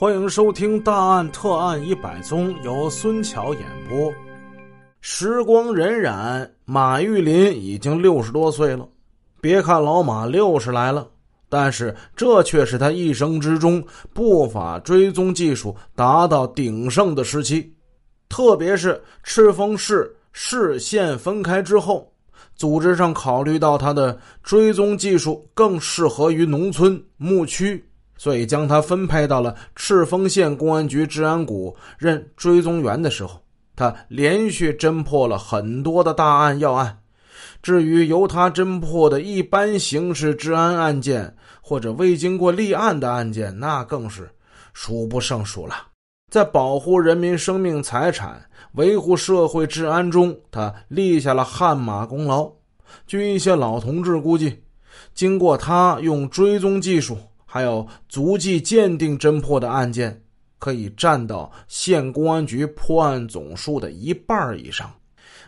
欢迎收听《大案特案一百宗》，由孙桥演播。时光荏苒，马玉林已经六十多岁了。别看老马六十来了，但是这却是他一生之中步法追踪技术达到鼎盛的时期。特别是赤峰市市县分开之后，组织上考虑到他的追踪技术更适合于农村牧区。所以，将他分配到了赤峰县公安局治安股任追踪员的时候，他连续侦破了很多的大案要案。至于由他侦破的一般刑事治安案件或者未经过立案的案件，那更是数不胜数了。在保护人民生命财产、维护社会治安中，他立下了汗马功劳。据一些老同志估计，经过他用追踪技术。还有足迹鉴定侦破的案件，可以占到县公安局破案总数的一半以上。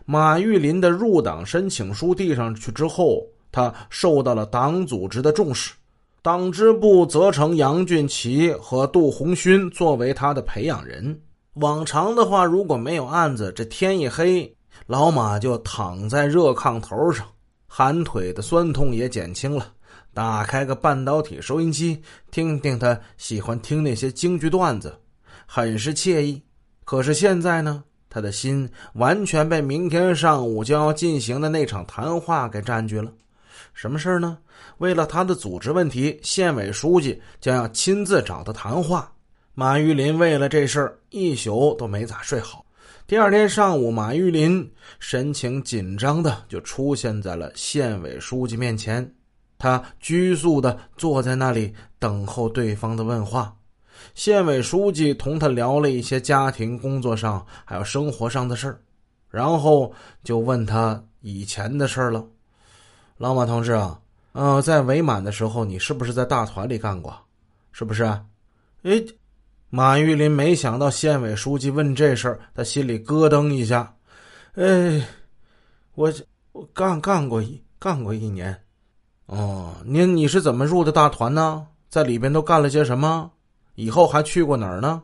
马玉林的入党申请书递上去之后，他受到了党组织的重视，党支部责成杨俊奇和杜红勋作为他的培养人。往常的话，如果没有案子，这天一黑，老马就躺在热炕头上，寒腿的酸痛也减轻了。打开个半导体收音机，听听他喜欢听那些京剧段子，很是惬意。可是现在呢，他的心完全被明天上午将要进行的那场谈话给占据了。什么事呢？为了他的组织问题，县委书记将要亲自找他谈话。马玉林为了这事儿一宿都没咋睡好。第二天上午，马玉林神情紧张的就出现在了县委书记面前。他拘束的坐在那里等候对方的问话。县委书记同他聊了一些家庭、工作上还有生活上的事儿，然后就问他以前的事儿了。老马同志啊，呃，在伪满的时候，你是不是在大团里干过？是不是？哎，马玉林没想到县委书记问这事儿，他心里咯噔一下。哎，我我干干过一干过一年。哦，您你是怎么入的大团呢？在里边都干了些什么？以后还去过哪儿呢？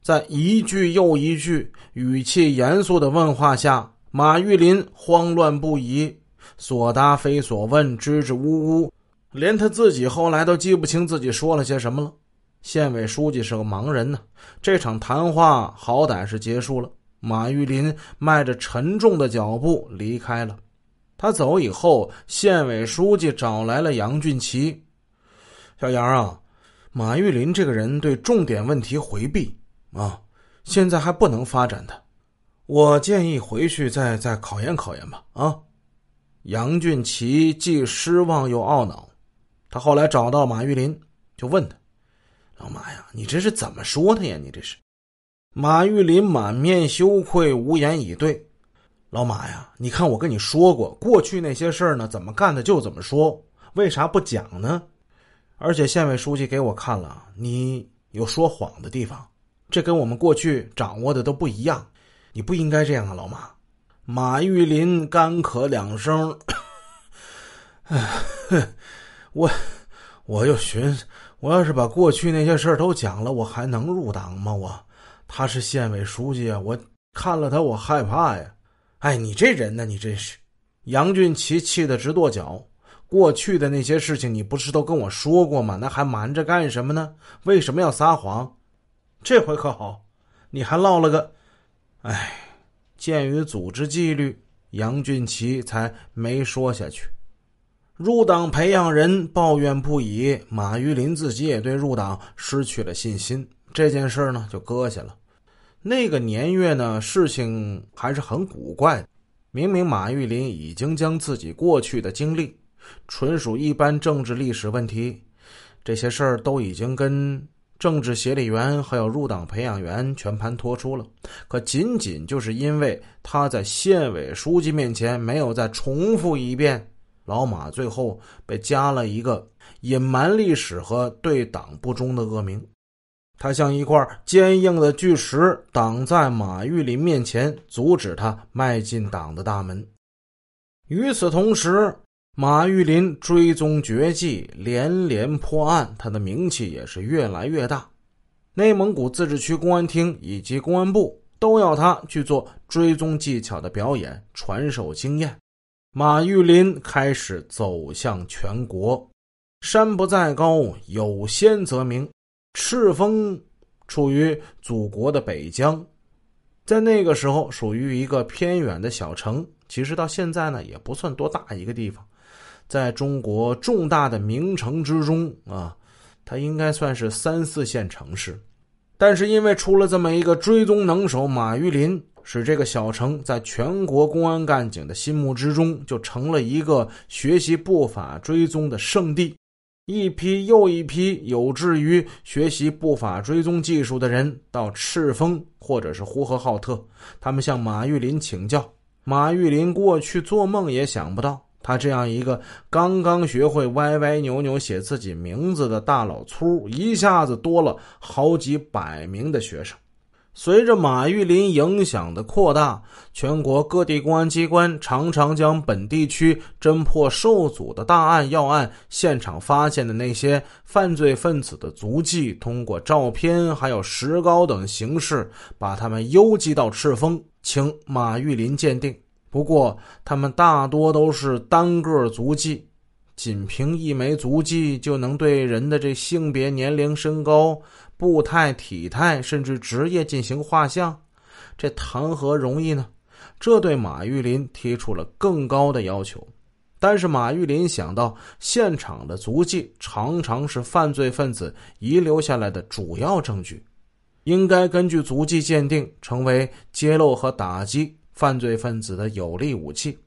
在一句又一句语气严肃的问话下，马玉林慌乱不已，所答非所问，支支吾吾，连他自己后来都记不清自己说了些什么了。县委书记是个盲人呢，这场谈话好歹是结束了。马玉林迈着沉重的脚步离开了。他走以后，县委书记找来了杨俊奇。小杨啊，马玉林这个人对重点问题回避啊，现在还不能发展他。我建议回去再再考验考验吧。啊，杨俊奇既失望又懊恼。他后来找到马玉林，就问他：“老马呀，你这是怎么说他呀？你这是？”马玉林满面羞愧，无言以对。老马呀，你看我跟你说过，过去那些事儿呢，怎么干的就怎么说，为啥不讲呢？而且县委书记给我看了，你有说谎的地方，这跟我们过去掌握的都不一样，你不应该这样啊，老马。马玉林干咳两声，哎，我我就寻思，我要是把过去那些事儿都讲了，我还能入党吗？我他是县委书记啊，我看了他，我害怕呀。哎，你这人呢？你真是，杨俊奇气得直跺脚。过去的那些事情，你不是都跟我说过吗？那还瞒着干什么呢？为什么要撒谎？这回可好，你还落了个……哎，鉴于组织纪律，杨俊奇才没说下去。入党培养人抱怨不已，马玉林自己也对入党失去了信心。这件事呢，就搁下了。那个年月呢，事情还是很古怪。明明马玉林已经将自己过去的经历，纯属一般政治历史问题，这些事儿都已经跟政治协理员还有入党培养员全盘托出了。可仅仅就是因为他在县委书记面前没有再重复一遍，老马最后被加了一个隐瞒历史和对党不忠的恶名。他像一块坚硬的巨石，挡在马玉林面前，阻止他迈进党的大门。与此同时，马玉林追踪绝技，连连破案，他的名气也是越来越大。内蒙古自治区公安厅以及公安部都要他去做追踪技巧的表演，传授经验。马玉林开始走向全国。山不在高，有仙则名。赤峰处于祖国的北疆，在那个时候属于一个偏远的小城。其实到现在呢，也不算多大一个地方。在中国重大的名城之中啊。它应该算是三四线城市，但是因为出了这么一个追踪能手马玉林，使这个小城在全国公安干警的心目之中就成了一个学习不法追踪的圣地。一批又一批有志于学习不法追踪技术的人到赤峰或者是呼和浩特，他们向马玉林请教。马玉林过去做梦也想不到。他这样一个刚刚学会歪歪扭扭写自己名字的大老粗，一下子多了好几百名的学生。随着马玉林影响的扩大，全国各地公安机关常常将本地区侦破受阻的大案要案现场发现的那些犯罪分子的足迹，通过照片还有石膏等形式，把他们邮寄到赤峰，请马玉林鉴定。不过，他们大多都是单个足迹，仅凭一枚足迹就能对人的这性别、年龄、身高、步态、体态，甚至职业进行画像，这谈何容易呢？这对马玉林提出了更高的要求。但是马玉林想到，现场的足迹常常是犯罪分子遗留下来的主要证据，应该根据足迹鉴定，成为揭露和打击。犯罪分子的有力武器，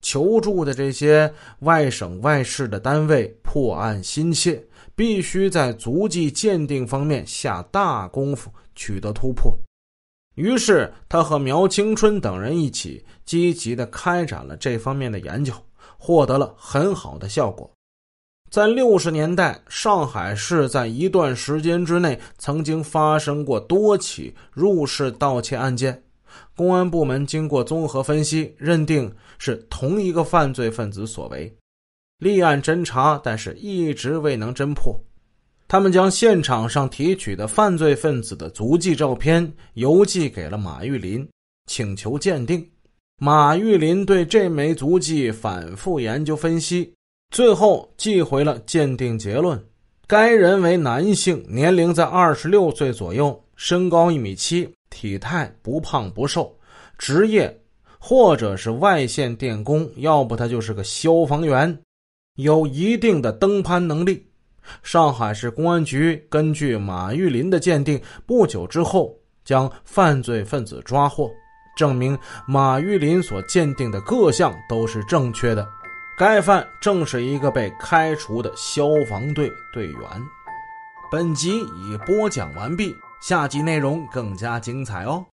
求助的这些外省外市的单位破案心切，必须在足迹鉴定方面下大功夫，取得突破。于是，他和苗青春等人一起积极的开展了这方面的研究，获得了很好的效果。在六十年代，上海市在一段时间之内曾经发生过多起入室盗窃案件。公安部门经过综合分析，认定是同一个犯罪分子所为，立案侦查，但是一直未能侦破。他们将现场上提取的犯罪分子的足迹照片邮寄给了马玉林，请求鉴定。马玉林对这枚足迹反复研究分析，最后寄回了鉴定结论：该人为男性，年龄在二十六岁左右，身高一米七。体态不胖不瘦，职业或者是外线电工，要不他就是个消防员，有一定的登攀能力。上海市公安局根据马玉林的鉴定，不久之后将犯罪分子抓获，证明马玉林所鉴定的各项都是正确的。该犯正是一个被开除的消防队队员。本集已播讲完毕。下集内容更加精彩哦！